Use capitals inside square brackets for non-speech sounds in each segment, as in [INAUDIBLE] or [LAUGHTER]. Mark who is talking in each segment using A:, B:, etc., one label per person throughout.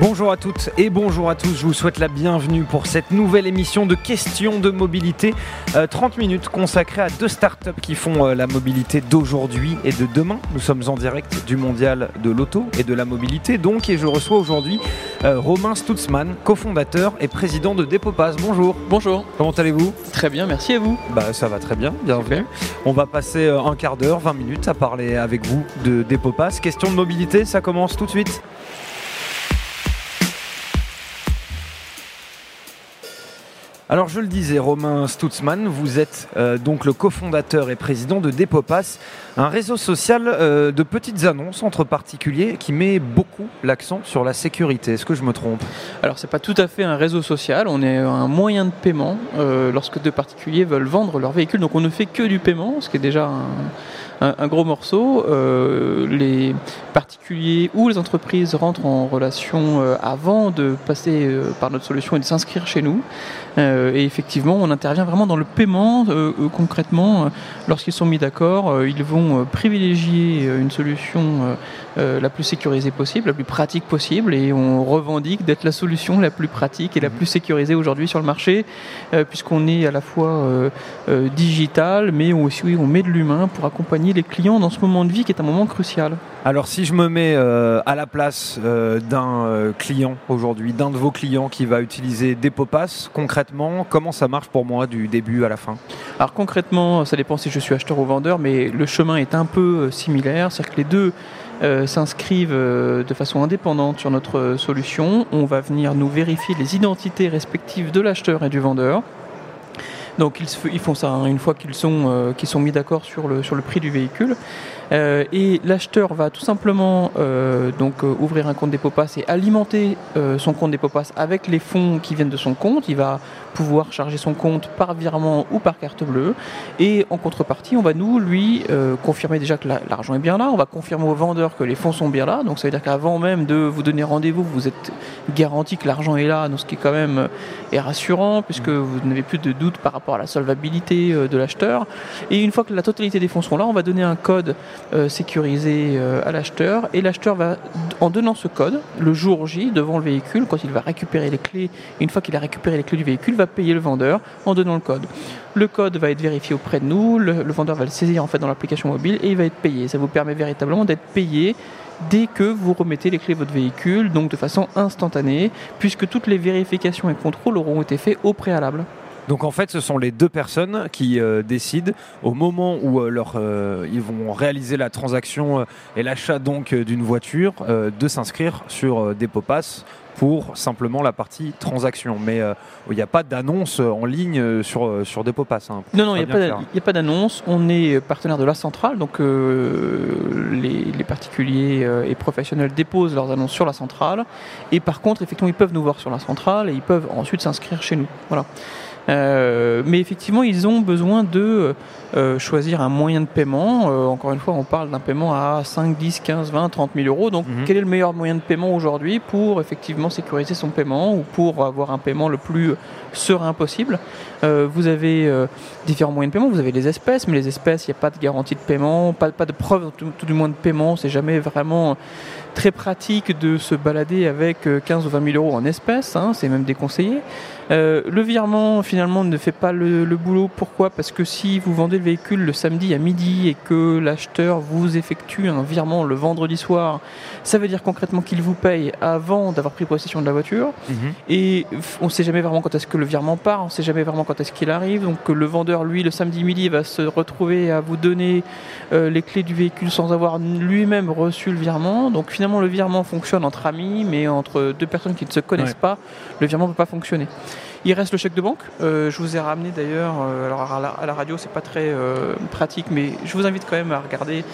A: Bonjour à toutes et bonjour à tous, je vous souhaite la bienvenue pour cette nouvelle émission de questions de mobilité. 30 euh, minutes consacrées à deux startups qui font euh, la mobilité d'aujourd'hui et de demain. Nous sommes en direct du mondial de l'auto et de la mobilité donc et je reçois aujourd'hui euh, Romain Stutzmann, cofondateur et président de Depopass. Bonjour.
B: Bonjour.
A: Comment allez-vous?
B: Très bien, merci à vous.
A: Bah ça va très bien, bienvenue. On va passer un quart d'heure, 20 minutes à parler avec vous de Depopass. Question de mobilité, ça commence tout de suite. Alors je le disais, Romain Stutzmann, vous êtes euh, donc le cofondateur et président de Depopass, un réseau social euh, de petites annonces entre particuliers qui met beaucoup l'accent sur la sécurité. Est-ce que je me trompe?
B: Alors c'est pas tout à fait un réseau social, on est un moyen de paiement euh, lorsque deux particuliers veulent vendre leur véhicule. Donc on ne fait que du paiement, ce qui est déjà un un, gros morceau. Euh, les particuliers ou les entreprises rentrent en relation euh, avant de passer euh, par notre solution et de s'inscrire chez nous. et effectivement, on intervient vraiment dans le paiement. concrètement, lorsqu'ils sont mis d'accord, ils vont privilégier une solution la plus sécurisée possible, la plus pratique possible, et on revendique d'être la solution la plus pratique et la plus sécurisée aujourd'hui sur le marché, puisqu'on est à la fois digital, mais aussi on met de l'humain pour accompagner les clients dans ce moment de vie qui est un moment crucial
A: Alors si je me mets euh, à la place euh, d'un euh, client aujourd'hui, d'un de vos clients qui va utiliser Depopass, concrètement, comment ça marche pour moi du début à la fin?
B: Alors concrètement, ça dépend si je suis acheteur ou vendeur, mais le chemin est un peu similaire, c'est-à-dire que les deux s'inscrivent de façon indépendante sur notre solution. On va venir nous vérifier les identités respectives de l'acheteur et du vendeur. Donc ils, font ça hein, une fois qu'ils sont, euh, sont mis d'accord sur le, sur le prix du véhicule. Euh, et l'acheteur va tout simplement euh, donc ouvrir un compte Depopass et alimenter son compte Depopass avec les fonds qui viennent de son compte. Il va pouvoir charger son compte par virement ou par carte bleue. Et en contrepartie, on va nous, lui, confirmer déjà que l'argent est bien là. On va confirmer au vendeur que les fonds sont bien là. Donc ça veut dire qu'avant même de vous donner rendez-vous, vous êtes garanti que l'argent est là. Donc ce qui est quand même est rassurant puisque vous n'avez plus de doute par rapport à la solvabilité de l'acheteur. Et une fois que la totalité des fonds sont là, on va donner un code euh, sécurisé euh, à l'acheteur et l'acheteur va, en donnant ce code, le jour J, devant le véhicule, quand il va récupérer les clés, une fois qu'il a récupéré les clés du véhicule, va payer le vendeur en donnant le code. Le code va être vérifié auprès de nous, le, vendeur va le saisir en fait dans l'application mobile et il va être payé. Ça vous permet véritablement d'être payé dès que vous remettez les clés de votre véhicule, donc de façon instantanée, puisque toutes les vérifications et contrôles auront été faits au préalable.
A: Donc en fait, ce sont les deux personnes qui euh, décident au moment où euh, leur, euh, ils vont réaliser la transaction et l'achat donc d'une voiture de s'inscrire sur Depopass pour simplement la partie transaction. Mais il n'y a pas d'annonce en ligne sur, sur Depopass. Hein,
B: non, non, il n'y a, pas d'annonce. On est partenaire de la centrale, donc les, les, particuliers et professionnels déposent leurs annonces sur la centrale. Et par contre, effectivement, ils peuvent nous voir sur la centrale et ils peuvent ensuite s'inscrire chez nous. Voilà. Euh, mais effectivement, ils ont besoin de euh, choisir un moyen de paiement. Euh, encore une fois, on parle d'un paiement à 5, 10, 15, 20, 30 000 euros. Donc, mhm. quel est le meilleur moyen de paiement aujourd'hui pour effectivement sécuriser son paiement ou pour avoir un paiement le plus serein possible? Vous avez différents moyens de paiement. Vous avez les espèces, mais les espèces, il n'y a pas de garantie de paiement, pas, pas de preuve, tout, du moins de paiement. C'est jamais vraiment très pratique de se balader avec 15 ou 20 000 euros en espèces. Hein, c'est même déconseillé. Euh, le virement finalement ne fait pas le, boulot. Pourquoi? Parce que si vous vendez le véhicule le samedi à midi et que l'acheteur vous effectue un virement le vendredi soir, ça veut dire concrètement qu'il vous paye avant d'avoir pris possession de la voiture. Mhm. Et on ne sait jamais vraiment quand est-ce que le virement part, on ne sait jamais vraiment quand est-ce qu'il arrive. Donc le vendeur, lui, le samedi midi, va se retrouver à vous donner euh, les clés du véhicule sans avoir lui-même reçu le virement. Donc finalement, le virement fonctionne entre amis, mais entre deux personnes qui ne se connaissent pas, le virement ne peut pas fonctionner. Il reste le chèque de banque. Euh, je vous ai ramené d'ailleurs, euh, alors à la, à la radio c'est pas très euh, pratique, mais je vous invite quand même à regarder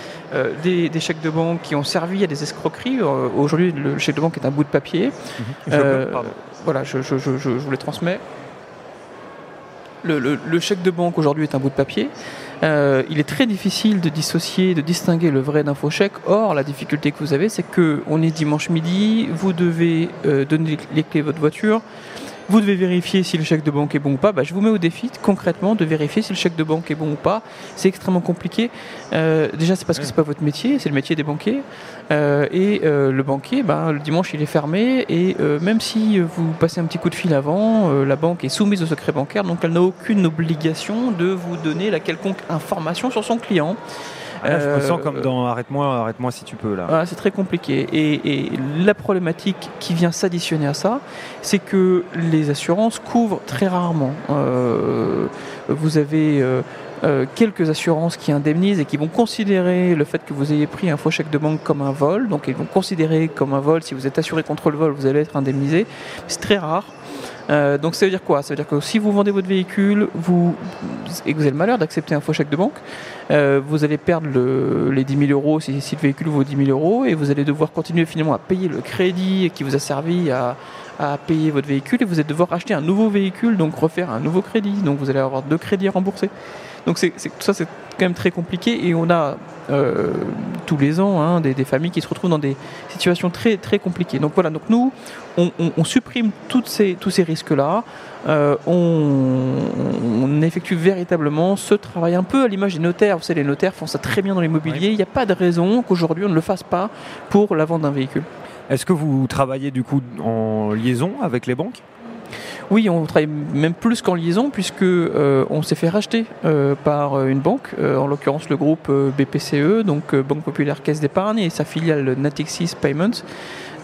B: des, chèques de banque qui ont servi à des escroqueries. Aujourd'hui, le chèque de banque est un bout de papier.
A: Mhm.
B: voilà, je, vous les transmets. Le, chèque de banque aujourd'hui est un bout de papier. il est très difficile de dissocier, de distinguer le vrai d'un faux chèque. Or, la difficulté que vous avez, c'est que on est dimanche midi, vous devez donner les clés de votre voiture Vous devez vérifier si le chèque de banque est bon ou pas. Bah, je vous mets au défi concrètement de vérifier si le chèque de banque est bon ou pas. C'est extrêmement compliqué. Euh, déjà, c'est parce que c'est pas votre métier, c'est le métier des banquiers. Euh, et euh, le banquier, bah, le dimanche, il est fermé. Et euh, même si vous passez un petit coup de fil avant, euh, la banque est soumise au secret bancaire, donc elle n'a aucune obligation de vous donner la quelconque information sur son client.
A: Ah, là, je me
B: Euh,
A: sens comme dans Arrête-moi, arrête-moi si tu peux là.
B: voilà, c'est très compliqué. Et, et la problématique qui vient s'additionner à ça, c'est que les assurances couvrent très rarement. Euh, vous avez euh, euh, quelques assurances qui indemnisent et qui vont considérer le fait que vous ayez pris un faux chèque de banque comme un vol. Donc ils vont considérer comme un vol. Si vous êtes assuré contre le vol, vous allez être indemnisé. C'est très rare. Euh, donc ça veut dire quoi? Ça veut dire que si vous vendez votre véhicule vous, et que vous avez le malheur d'accepter un faux chèque de banque, euh, vous allez perdre le- les 10 000 euros si, le véhicule vaut 10 000 euros et vous allez devoir continuer finalement à payer le crédit qui vous a servi à, payer votre véhicule et vous allez devoir acheter un nouveau véhicule, donc refaire un nouveau crédit. Donc vous allez avoir deux crédits à rembourser. Donc c'est, c'est- tout ça c'est quand même très compliqué et on a euh, tous les ans hein, des, des familles qui se retrouvent dans des situations très très compliquées. Donc voilà, donc nous on, on- on supprime toutes ces, tous ces risques-là. Euh, on, on effectue véritablement ce travail un peu à l'image des notaires. Vous savez, les notaires font ça très bien dans l'immobilier. Il n'y a pas de raison qu'aujourd'hui on ne le fasse pas pour la vente d'un véhicule.
A: Est-ce que vous travaillez du coup en liaison avec les banques?
B: Oui, on travaille même plus qu'en liaison puisque euh, on s'est fait racheter euh, par euh, une banque, en l'occurrence le groupe BPCE, donc Banque Populaire Caisse d'épargne et sa filiale Natixis Payments.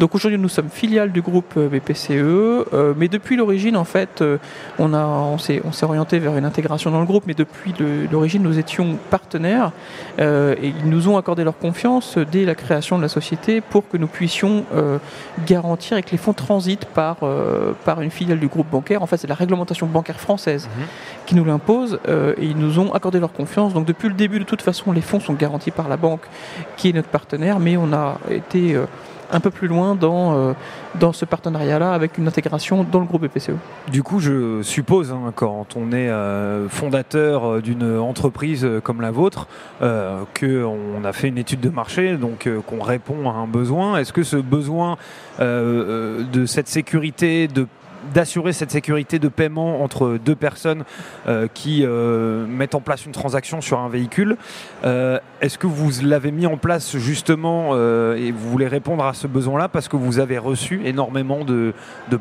B: Donc aujourd'hui nous sommes filiale du groupe euh, BPCE, euh, mais depuis l'origine en fait euh, on, a, on, s'est, on s'est orienté vers une intégration dans le groupe, mais depuis le- l'origine nous étions partenaires euh, et ils nous ont accordé leur confiance dès la création de la société pour que nous puissions garantir et que les fonds transitent par, par une filiale du groupe bancaire. En fait, c'est la réglementation bancaire française qui nous l'impose et ils nous ont accordé leur confiance. Donc depuis le début, de toute façon, les fonds sont garantis par la banque qui est notre partenaire, mais on a été un peu plus loin dans, euh, dans ce partenariat-là avec une intégration dans le groupe BPCE.
A: Du coup, je suppose, hein, quand on est euh, fondateur euh, d'une entreprise comme la vôtre, qu'on a fait une étude de marché, donc qu'on répond à un besoin. Est-ce que ce besoin de cette sécurité, de d'assurer cette sécurité de paiement entre deux personnes euh, qui euh, mettent en place une transaction sur un véhicule. Euh, Est-ce que vous l'avez mis en place justement et vous voulez répondre à ce besoin-là parce que vous avez reçu énormément de,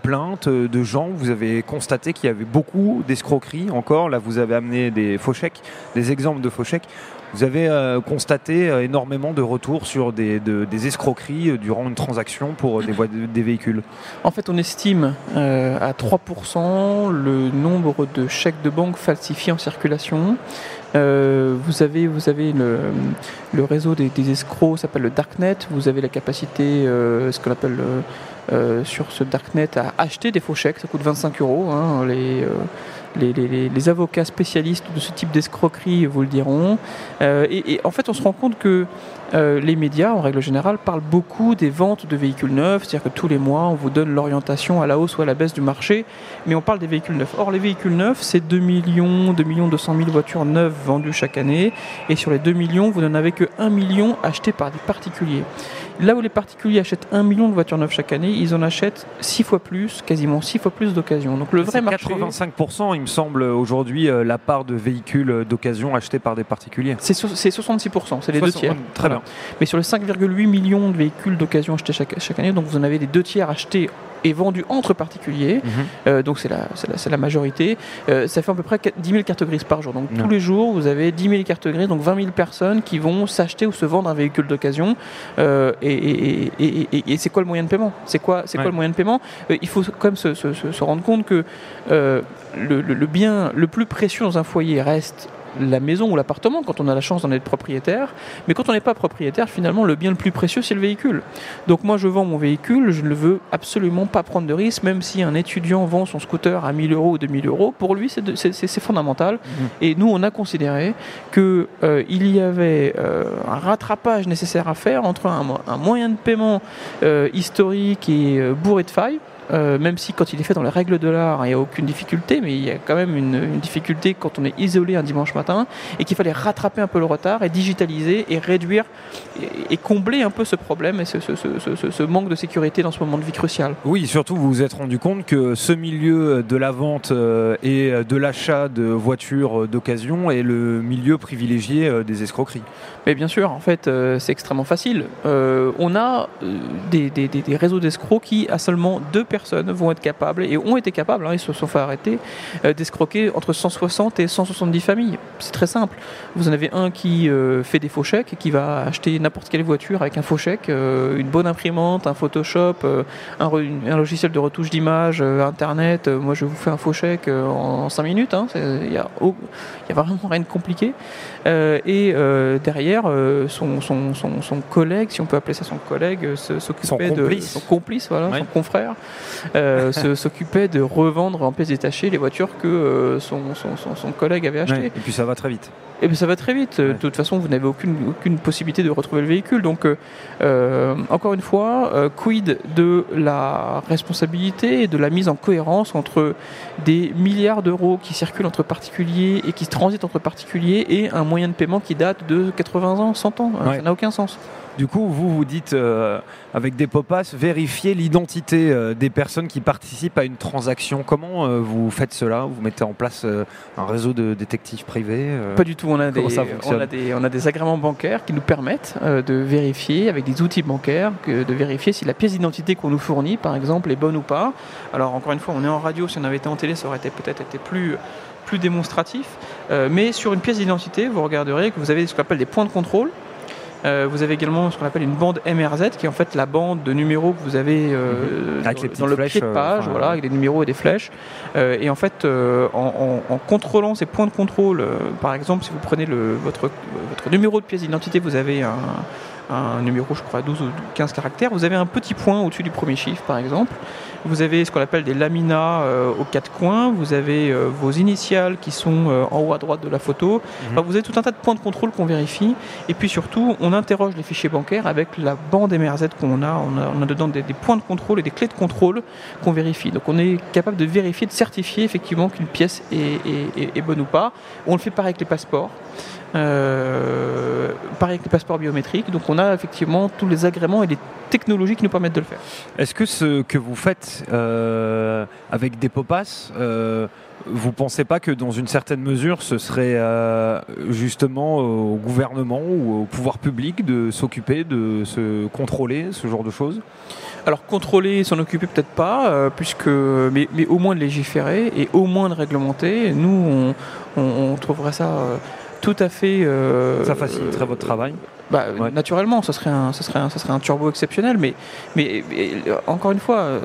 A: plaintes de gens, vous avez constaté qu'il y avait beaucoup d'escroqueries encore, là vous avez amené des faux chèques, des exemples de faux chèques. Vous avez constaté énormément de retours sur des, de- des escroqueries durant une transaction pour des, véhicules.
B: En fait, on estime à 3% le nombre de chèques de banque falsifiés en circulation. Euh, vous avez, vous avez le, le réseau des, des escrocs s'appelle le Darknet. Vous avez la capacité, euh, ce qu'on appelle euh, euh, sur ce Darknet, à acheter des faux chèques. Ça coûte 25 euros. hein. les, euh, les, les- avocats spécialistes de ce type d'escroquerie vous le diront. Euh, et en fait, on se rend compte que euh, les médias, en règle générale, parlent beaucoup des ventes de véhicules neufs, c'est-à-dire que tous les mois, on vous donne l'orientation à la hausse ou à la baisse du marché, mais on parle des véhicules neufs. Or, les véhicules neufs, c'est 2 millions, 2 millions 200 000 voitures neuves vendues chaque année, et sur les 2 millions, vous n'en avez que 1 million achetés par des particuliers. Là où les particuliers achètent 1 million de voitures neuves chaque année, ils en achètent 6 fois plus, quasiment 6 fois plus d'occasions. Donc le vrai marché...
A: 85%, il me semble, aujourd'hui, euh, la part de véhicules d'occasion achetés par des particuliers.
B: C'est so- c'est 66%, c'est les deux
A: 60
B: tiers.
A: Très
B: Voilà. Mais sur les 5,8 millions de véhicules d'occasion achetés chaque, chaque année, donc vous en avez les deux tiers achetés et vendus entre particuliers.
A: bien.
B: Euh, donc c'est la, majorité. Euh, ça fait à peu près 4 10 000 cartes grises par jour. Donc tous les jours, vous avez 10 000 cartes grises, donc 20 000 personnes qui vont s'acheter ou se vendre un véhicule d'occasion. Euh, et et, et, et- et c'est quoi le moyen de paiement? C'est quoi, c'est
A: Ouais.
B: quoi le moyen de paiement? Il faut quand même se, se- se- se rendre compte que le, le- le bien le plus précieux dans un foyer reste la maison ou l'appartement quand on a la chance d'en être propriétaire. Mais quand on n'est pas propriétaire, finalement, le bien le plus précieux, c'est le véhicule. Donc moi, je vends mon véhicule, je ne veux absolument pas prendre de risque, même si un étudiant vend son scooter à 1000 euros ou 2000 euros, pour lui, c'est fondamental. Et nous, on a considéré qu'il il y avait euh, un rattrapage nécessaire à faire entre un, mo- un moyen de paiement euh, historique et euh, bourré de failles, euh, même si quand il est fait dans les règles de l'art, il n'y a aucune difficulté, mais il y a quand même une, une difficulté quand on est isolé un dimanche matin et qu'il fallait rattraper un peu le retard et digitaliser et réduire et, et combler un peu ce problème et ce, ce- ce- ce- ce manque de sécurité dans ce moment de vie crucial.
A: Oui, surtout vous vous êtes rendu compte que ce milieu de la vente euh, et de l'achat de voitures euh, d'occasion est le milieu privilégié des escroqueries.
B: Mais bien sûr, en fait, c'est extrêmement facile. Euh, on a des, des- réseaux d'escrocs qui, à seulement deux personnes, vont être capables, et ont été capables, hein, ils se sont fait arrêter, euh, d'escroquer entre 160 et 170 familles. C'est très simple. Vous en avez un qui euh, fait des faux chèques, qui va acheter n'importe quelle voiture avec un faux chèque, euh, une bonne imprimante, un Photoshop, un, logiciel de retouche d'image, Internet. Moi, je vous fais un faux chèque en 5 minutes. hein. Il n'y a, a vraiment rien de compliqué. Euh, et euh, derrière, euh, son, son, son, son collègue, si on peut appeler ça son collègue, s'occupait de son complice, voilà, son confrère, [LAUGHS] s'occupait de revendre en pièces détachées les voitures que son, son, collègue avait achetées.
A: Et puis ça va très vite.
B: Et bien ça va très vite.
A: Ouais.
B: De toute façon, vous n'avez aucune, aucune possibilité de retrouver le véhicule. Donc, euh, encore une fois, euh, quid de la responsabilité et de la mise en cohérence entre des milliards d'euros qui circulent entre particuliers et qui transitent entre particuliers et un moyen de paiement qui date de 80 ans, 100 ans.
A: Ouais.
B: Ça n'a aucun sens.
A: Du coup, vous vous dites euh, avec des popas, vérifier l'identité euh, des personnes qui participent à une transaction. Comment euh, vous faites cela? Vous mettez en place un réseau de détectives privés
B: Pas du tout. On a, des, on, a des, on a des agréments bancaires qui nous permettent de vérifier, avec des outils bancaires, que- de vérifier si la pièce d'identité qu'on nous fournit, par exemple, est bonne ou pas. Alors, encore une fois, on est en radio. Si on avait été en télé, ça aurait peut-être été plus plus démonstratif, Euh, mais sur une pièce d'identité, vous regarderez que vous avez ce qu'on appelle des points de contrôle. Euh, vous avez également ce qu'on appelle une bande MRZ, qui est en fait la bande de numéros que vous avez euh,
A: Avec
B: dans, le
A: flèches,
B: pied de page, voilà, avec des numéros et des flèches. Et en fait, en, en- en contrôlant ces points de contrôle, par exemple, si vous prenez le, votre, votre numéro de pièce d'identité, vous avez un, un numéro, je crois, 12 ou 15 caractères, vous avez un petit point au-dessus du premier chiffre, par exemple. Vous avez ce qu'on appelle des laminas euh, aux quatre coins, vous avez euh, vos initiales qui sont euh, en haut à droite de la photo. Enfin, vous avez tout un tas de points de contrôle qu'on vérifie. Et puis surtout, on interroge les fichiers bancaires avec la bande MRZ qu'on a. On a, on a dedans des, des points de contrôle et des clés de contrôle qu'on vérifie. Donc on est capable de vérifier, de certifier effectivement qu'une pièce est, est- est- est bonne ou pas. On le fait pareil avec les passeports. Euh, pareil avec les passeports biométriques. Donc on a effectivement tous les agréments et les technologies qui nous permettent de le faire.
A: Est-ce que ce que vous faites euh, avec des popas, euh, vous pensez pas que dans une certaine mesure, ce serait euh, justement au gouvernement ou au pouvoir public de s'occuper, de se contrôler, ce genre de choses?
B: Alors contrôler, s'en occuper peut-être pas, euh, puisque mais, mais au moins de légiférer et au moins de réglementer. Nous, on, on- on trouverait ça tout à fait.
A: Ça faciliterait votre travail?
B: Bah,
A: Ouais.
B: Naturellement, ça serait un, ça serait un, ça serait un turbo exceptionnel, mais, mais, mais, encore une fois, euh,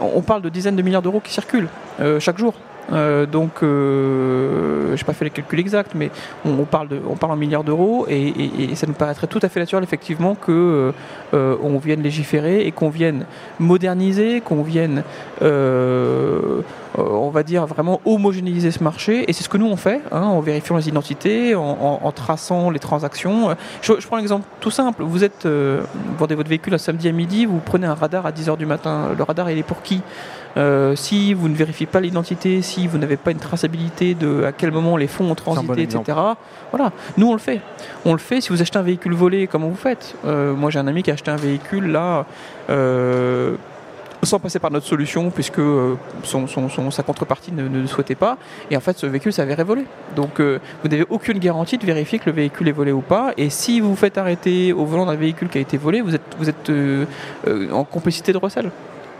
B: on on parle de dizaines de milliards d'euros qui circulent euh, chaque jour. Euh, donc, euh, je n'ai pas fait les calculs exacts, mais on, parle, de, on parle en milliards d'euros et, ça nous paraîtrait tout à fait naturel, effectivement, que euh, vienne légiférer et qu'on vienne moderniser, qu'on vienne, on va dire, vraiment homogénéiser ce marché. Et c'est ce que nous on fait, hein, en vérifiant les identités, en, traçant les transactions. Je, prends un exemple tout simple. Vous êtes, vous vendez votre véhicule un samedi à midi, vous prenez un radar à 10h du matin. Le radar, il est pour qui? Euh, Si vous ne vérifiez pas l'identité, si vous n'avez pas une traçabilité de à quel moment les fonds ont transité,
A: bon
B: etc.
A: exemple.
B: Voilà, nous on le fait. On le fait si vous achetez un véhicule volé, comment vous faites Euh, Moi j'ai un ami qui a acheté un véhicule là. euh, sans passer par notre solution, puisque son, son- son- sa contrepartie ne, ne le souhaitait pas. Et en fait, ce véhicule s'avérait volé. Donc, euh, vous n'avez aucune garantie de vérifier que le véhicule est volé ou pas. Et si vous vous faites arrêter au volant d'un véhicule qui a été volé, vous êtes, vous êtes euh, euh, en complicité de recel.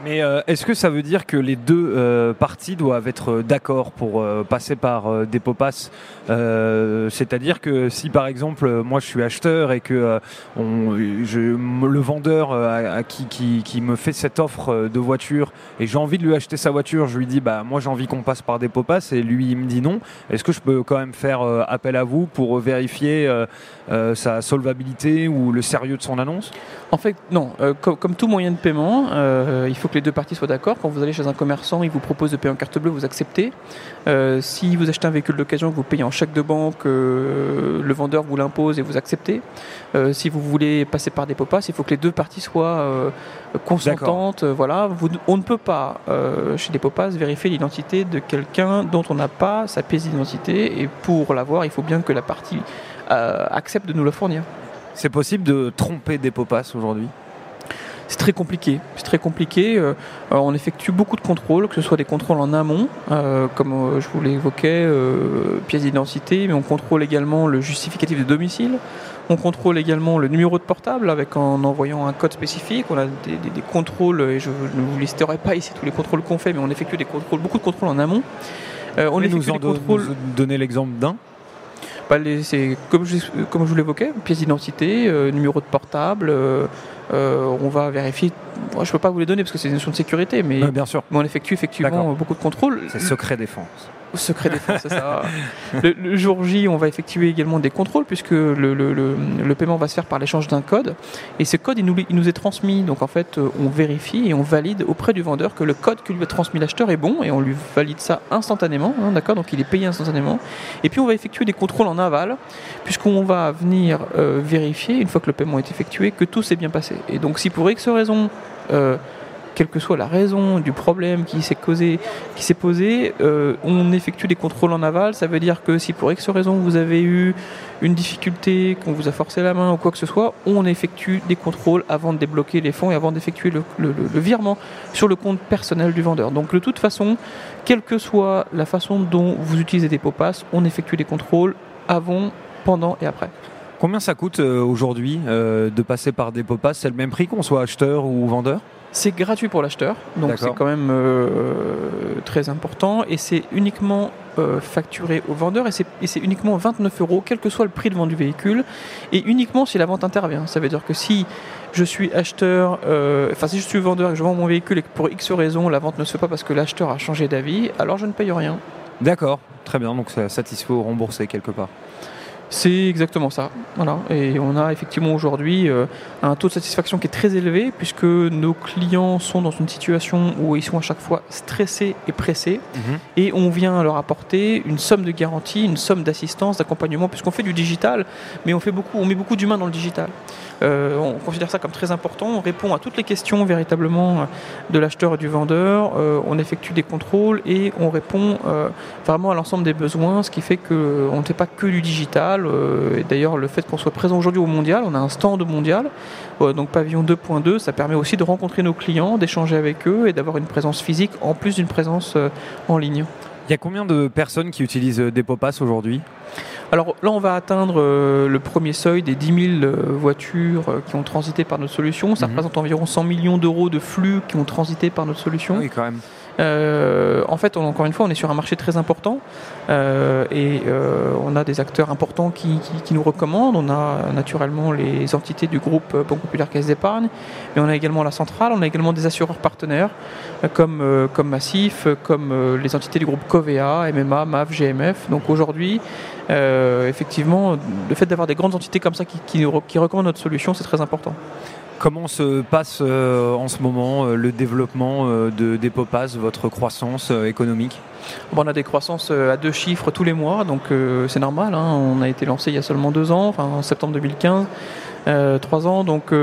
A: Mais euh, est-ce que ça veut dire que les deux euh, parties doivent être euh, d'accord pour passer par des popas C'est-à-dire que si par exemple moi je suis acheteur et que le vendeur qui, me fait cette offre de voiture et j'ai envie de lui acheter sa voiture, je lui dis bah moi j'ai envie qu'on passe par des popas et lui il me dit non. Est-ce que je peux quand même faire appel à vous pour vérifier sa solvabilité ou le sérieux de son annonce?
B: En fait, non. Comme, tout moyen de paiement, il faut que que les deux parties soient d'accord. Quand vous allez chez un commerçant, il vous propose de payer en carte bleue, vous acceptez. Euh, si vous achetez un véhicule d'occasion, vous payez en chèque de banque, euh, le vendeur vous l'impose et vous acceptez. Euh, si vous voulez passer par des popas, il faut que les deux parties soient consentantes. Voilà, Vous- on ne peut pas chez des popas vérifier l'identité de quelqu'un dont on n'a pas sa pièce d'identité et pour l'avoir, il faut bien que la partie accepte de nous la fournir.
A: C'est possible de tromper des popas aujourd'hui?
B: C'est très compliqué. C'est très compliqué. Euh, euh, on effectue beaucoup de contrôles, que ce soit des contrôles en amont, euh, comme je vous l'évoquais, pièce d'identité, mais on contrôle également le justificatif de domicile. On contrôle également le numéro de portable avec en envoyant un code spécifique. On a des, des- des contrôles, et je ne vous listerai pas ici tous les contrôles qu'on fait, mais on effectue des contrôles, beaucoup de contrôles en amont. On effectue
A: nous en
B: des contrôles.
A: nous donner l'exemple d'un
B: Bah, c'est comme je, comme je vous l'évoquais, pièce d'identité, euh, numéro de portable. euh, on va vérifier. Moi, je peux pas vous les donner parce que c'est une notion de sécurité, mais,
A: Euh, Bien sûr,
B: mais on effectue effectivement euh, beaucoup de contrôles.
A: c'est secret défense.
B: Secret défense, c'est ça. [LAUGHS] Le, jour J, on va effectuer également des contrôles puisque le, paiement va se faire par l'échange d'un code. Et ce code, il nous, il nous est transmis. Donc en fait, euh, on vérifie et on valide auprès du vendeur que le code que lui a transmis l'acheteur est bon et on lui valide ça instantanément. hein, D'accord Donc il est payé instantanément. Et puis on va effectuer des contrôles en aval puisqu'on va venir euh, vérifier, une fois que le paiement est effectué, que tout s'est bien passé. Et donc si pour X raison, euh, quelle que soit la raison du problème qui s'est causé, qui s'est posé, euh, on effectue des contrôles en aval. Ça veut dire que si pour X raison vous avez eu une difficulté, qu'on vous a forcé la main ou quoi que ce soit, on effectue des contrôles avant de débloquer les fonds et avant d'effectuer le, le- virement sur le compte personnel du vendeur. Donc de toute façon, quelle que soit la façon dont vous utilisez des popas, on effectue des contrôles avant, pendant et après.
A: Combien ça coûte euh, aujourd'hui euh, de passer par des popas C'est le même prix qu'on soit acheteur ou vendeur?
B: C'est gratuit pour l'acheteur, donc c'est quand même euh, très important et c'est uniquement euh, facturé au vendeur et c'est et c'est uniquement 29 euros, quel que soit le prix de vente du véhicule et uniquement si la vente intervient. Ça veut dire que si je suis acheteur, euh, enfin si je suis vendeur et que je vends mon véhicule et que pour X raison la vente ne se fait pas parce que l'acheteur a changé d'avis, alors je ne paye rien.
A: D'accord, très bien, donc ça satisfait ou remboursé quelque part.
B: C'est exactement ça. Voilà. Et on a effectivement aujourd'hui euh, un taux de satisfaction qui est très élevé puisque nos clients sont dans une situation où ils sont à chaque fois stressés et pressés et on vient leur apporter une somme de garantie, une somme d'assistance, d'accompagnement puisqu'on fait du digital, mais on fait beaucoup, on met beaucoup d'humains dans le digital. Euh, on considère ça comme très important. On répond à toutes les questions véritablement euh, de l'acheteur et du vendeur. Euh, on effectue des contrôles et on répond vraiment à l'ensemble des besoins, ce qui fait qu'on ne fait pas que du digital. D'ailleurs, le fait qu'on soit présent aujourd'hui au mondial, on a un stand mondial, donc pavillon 2.2, ça permet aussi de rencontrer nos clients, d'échanger avec eux et d'avoir une présence physique en plus d'une présence en ligne.
A: Il y a combien de personnes qui utilisent des popas aujourd'hui?
B: Alors là, on va atteindre euh, le premier seuil des 10 000 euh, voitures euh, qui ont transité par notre solution. Ça
A: Mhm.
B: représente environ 100 millions d'euros de flux qui ont transité par notre solution.
A: Oui, quand même.
B: Euh, en fait, on- encore une fois, on est sur un marché très important euh, et euh, on a des acteurs importants qui, nous recommandent. On a naturellement les entités du groupe Banque Populaire Caisse d'Épargne, mais on a également la centrale, on a également des assureurs partenaires comme, comme Massif, comme les entités du groupe Covea, MMA, MAF, GMF. Donc aujourd'hui, effectivement, le fait d'avoir des grandes entités comme ça qui, qui recommandent notre solution, c'est très important.
A: Comment se passe euh, en ce moment euh, le développement euh, de, des votre croissance économique?
B: On a des croissances à deux chiffres tous les mois, donc c'est normal. hein. On a été lancé il y a seulement deux ans, enfin en septembre 2015, euh, trois ans, donc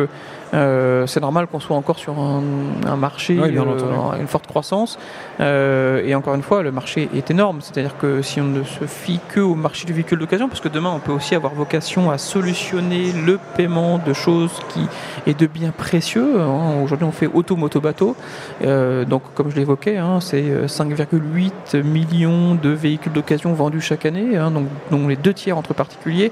B: euh, c'est normal qu'on soit encore sur un, un marché,
A: Oui,
B: euh, une forte croissance. Euh, et encore une fois, le marché est énorme, c'est-à-dire que si on ne se fie que au marché du véhicule d'occasion, parce que demain on peut aussi avoir vocation à solutionner le paiement de choses qui et de biens précieux. hein. Aujourd'hui, on fait auto, moto, bateau. Donc, comme je l'évoquais, hein, c'est euh, 5,8 millions de véhicules d'occasion vendus chaque année, hein, donc, dont les deux tiers entre particuliers.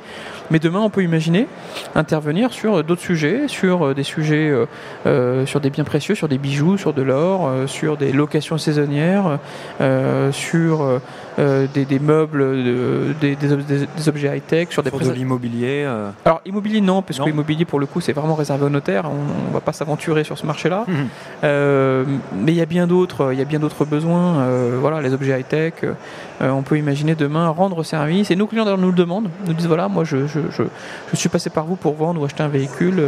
B: Mais demain, on peut imaginer intervenir sur d'autres sujets, sur des sujets, euh, euh, sur des biens précieux, sur des bijoux, sur de l'or, euh, sur des locations saisonnières, sur euh, des, des meubles, de- des, des ob- des- des objets high-tech, sur des
A: Sur de l'immobilier. euh,
B: Alors immobilier non, parce
A: Non.
B: que immobilier pour le coup c'est vraiment réservé aux notaires, on ne va pas s'aventurer sur ce marché-là.
A: Mhm.
B: Euh, mais il y a bien d'autres, il y a bien d'autres besoins. euh, voilà, les objets high-tech. on peut imaginer demain rendre service. Et nos clients nous le demandent, nous disent voilà, moi je, je, je, je suis passé par vous pour vendre ou acheter un véhicule.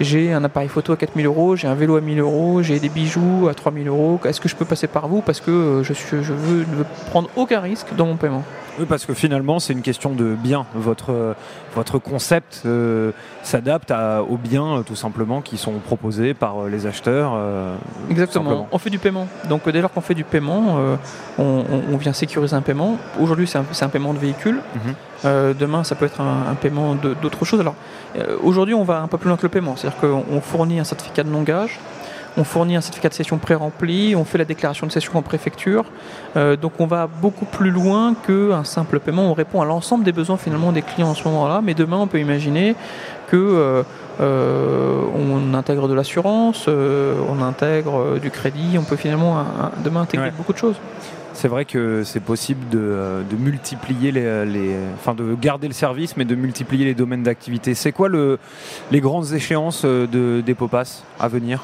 B: J'ai un appareil photo à 4000 euros, j'ai un vélo à 1000 euros, j'ai des bijoux à 3000 euros. Est-ce que je peux passer par vous parce que je, suis, je veux, ne veux prendre aucun risque dans mon paiement.
A: Oui, parce que finalement, c'est une question de bien. Votre, euh, votre concept euh, s'adapte aux biens, euh, tout simplement, qui sont proposés par les acheteurs. euh,
B: Exactement. On fait du paiement. Donc dès lors qu'on fait du paiement, euh, on, vient sécuriser un paiement. Aujourd'hui, c'est un, c'est un paiement de véhicule.
A: Mhm.
B: Demain, ça peut être un, un paiement d'autre chose. Alors aujourd'hui, on va un peu plus loin que le paiement. C'est-à-dire qu'on on fournit un certificat de non-gage. On fournit un certificat de session pré-rempli, on fait la déclaration de session en préfecture. Euh, donc on va beaucoup plus loin qu'un simple paiement. On répond à l'ensemble des besoins finalement des clients en ce moment-là. Mais demain, on peut imaginer que euh, euh, on intègre de l'assurance, on intègre du crédit, on peut finalement un- un- demain intégrer
A: Ouais.
B: beaucoup de choses.
A: C'est vrai que c'est possible de, de multiplier les, les- Enfin, de garder le service, mais de multiplier les domaines d'activité. C'est quoi le, les grandes échéances de, des Popas à venir?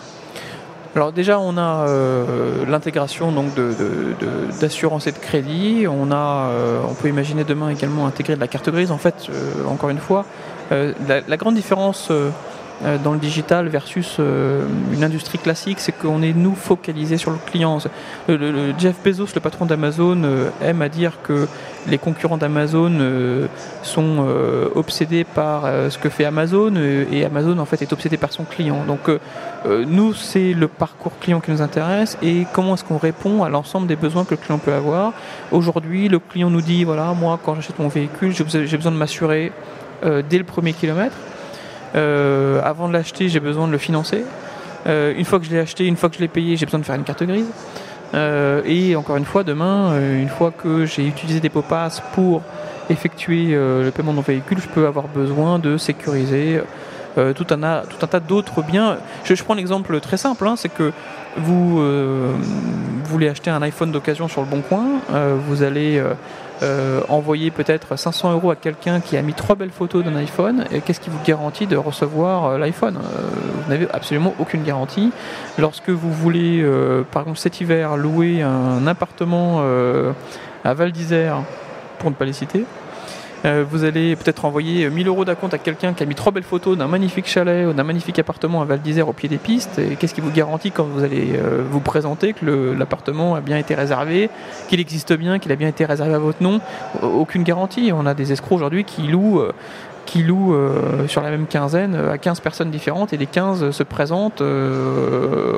B: Alors déjà, on a euh, l'intégration donc de- et de crédit. On a, euh, on peut imaginer demain également intégrer de la carte grise. En fait, euh, encore une fois, la, grande différence dans le digital versus euh, une industrie classique, c'est qu'on est nous focalisé sur le client. Jeff Bezos, le patron d'Amazon, euh, aime à dire que les concurrents d'Amazon euh, sont euh, obsédés par euh, ce que fait Amazon euh, et Amazon en fait est obsédé par son client. Donc euh, euh, nous, c'est le parcours client qui nous intéresse et comment est-ce qu'on répond à l'ensemble des besoins que le client peut avoir. Aujourd'hui, le client nous dit voilà, moi, quand j'achète mon véhicule, j'ai besoin- de m'assurer euh, dès le premier kilomètre. Euh, avant de l'acheter, j'ai besoin de le financer. Euh, une fois que je l'ai acheté, une fois que je l'ai payé, j'ai besoin de faire une carte grise. Euh, et encore une fois, demain, une fois que j'ai utilisé des popas pour effectuer le paiement de mon véhicule, je peux avoir besoin de sécuriser tout, un, tout un tas d'autres biens. Je, je prends un exemple très simple, hein, c'est que vous, vous voulez acheter un iPhone d'occasion sur le bon coin, vous allez euh, envoyer peut-être 500 euros à quelqu'un qui a mis trois belles photos d'un iPhone, et qu'est-ce qui vous garantit de recevoir euh, l'iPhone? Euh, Vous n'avez absolument aucune garantie. Lorsque vous voulez, par exemple cet hiver, louer un appartement à Val d'Isère, pour ne pas les citer, euh, vous allez peut-être envoyer 1000 euros d'acompte à quelqu'un qui a mis trois belles photos d'un magnifique chalet ou d'un magnifique appartement à Val d'Isère au pied des pistes. Et qu'est-ce qui vous garantit quand vous allez euh, vous présenter que l'appartement a bien été réservé, qu'il existe bien, qu'il a bien été réservé à votre nom? Au- Aucune garantie. On a des escrocs aujourd'hui qui louent. Euh, qui louent euh, sur la même quinzaine euh, à 15 personnes différentes et les 15 se présentent euh,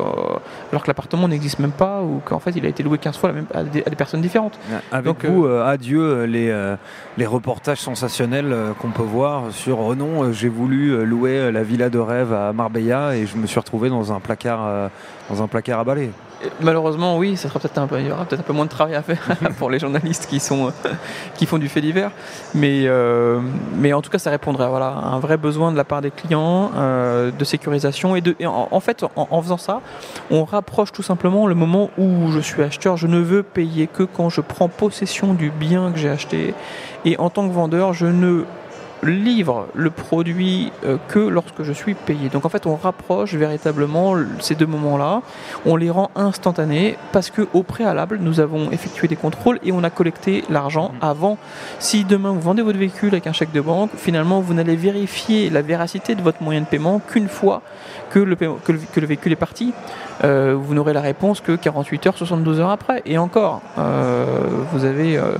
B: alors que l'appartement n'existe même pas ou qu'en fait il a été loué 15 fois à, la même- à des, à des personnes différentes.
A: Avec
B: Donc,
A: vous, euh, adieu euh, les, euh, les reportages sensationnels euh, qu'on peut voir sur oh non, euh, j'ai voulu euh, louer euh, la villa de rêve à Marbella et je me suis retrouvé dans un placard, euh, dans un placard à balai.
B: Malheureusement, oui, ça sera peut-être un peu, il y aura peut-être un peu moins de travail à faire [LAUGHS] pour les journalistes [LAUGHS] qui font du fait divers, mais euh, en tout cas, ça répondrait à un vrai besoin de la part des clients euh, de sécurisation et en, fait en faisant ça, on rapproche tout simplement le moment où je suis acheteur, je ne veux payer que quand je prends possession du bien que j'ai acheté. Et en tant que vendeur, je ne livre le produit euh, que lorsque je suis payé. Donc en fait, on rapproche véritablement ces deux moments-là on les rend instantanés parce que au préalable, nous avons effectué des contrôles et on a collecté l'argent avant. Si demain vous vendez votre véhicule avec un chèque de banque, finalement vous n'allez vérifier la véracité de votre moyen de paiement qu'une fois que le, paiement- que le- que le véhicule est parti. Euh, vous n'aurez la réponse que 48 heures, 72 heures après. Et encore, euh, vous avez euh,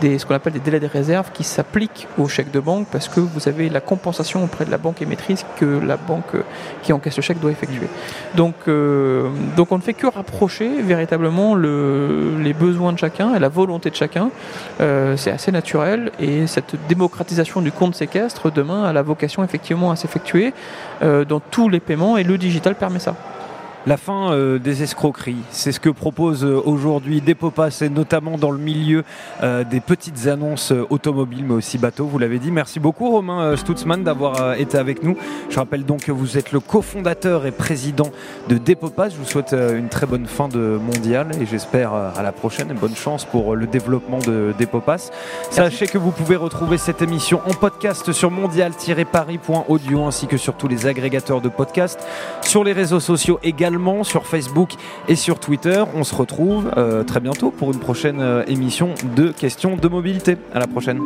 B: des, ce qu'on appelle des délais de réserve qui s'appliquent au chèque de banque parce que vous avez la compensation auprès de la banque émettrice que la banque qui encaisse le chèque doit effectuer. Donc, donc on ne fait que rapprocher véritablement le- les besoins de chacun et la volonté de chacun. C'est assez naturel et cette démocratisation du compte séquestre demain a la vocation effectivement à s'effectuer dans tous les paiements et le digital permet ça.
A: La fin euh, des escroqueries. C'est ce que propose euh, aujourd'hui Depopas et notamment dans le milieu euh, des petites annonces automobiles mais aussi bateaux, vous l'avez dit. Merci beaucoup Romain Stutzmann d'avoir été avec nous. Je rappelle donc que vous êtes le cofondateur et président de Depopas. Je vous souhaite une très bonne fin de mondial et j'espère à la prochaine et bonne chance pour le développement de Depopas. Sachez que vous pouvez retrouver cette émission en podcast sur mondial-paris.audio ainsi que sur tous les agrégateurs de podcasts, sur les réseaux sociaux également sur Facebook et sur Twitter. On se retrouve euh, très bientôt pour une prochaine euh, émission de questions de mobilité. À la prochaine.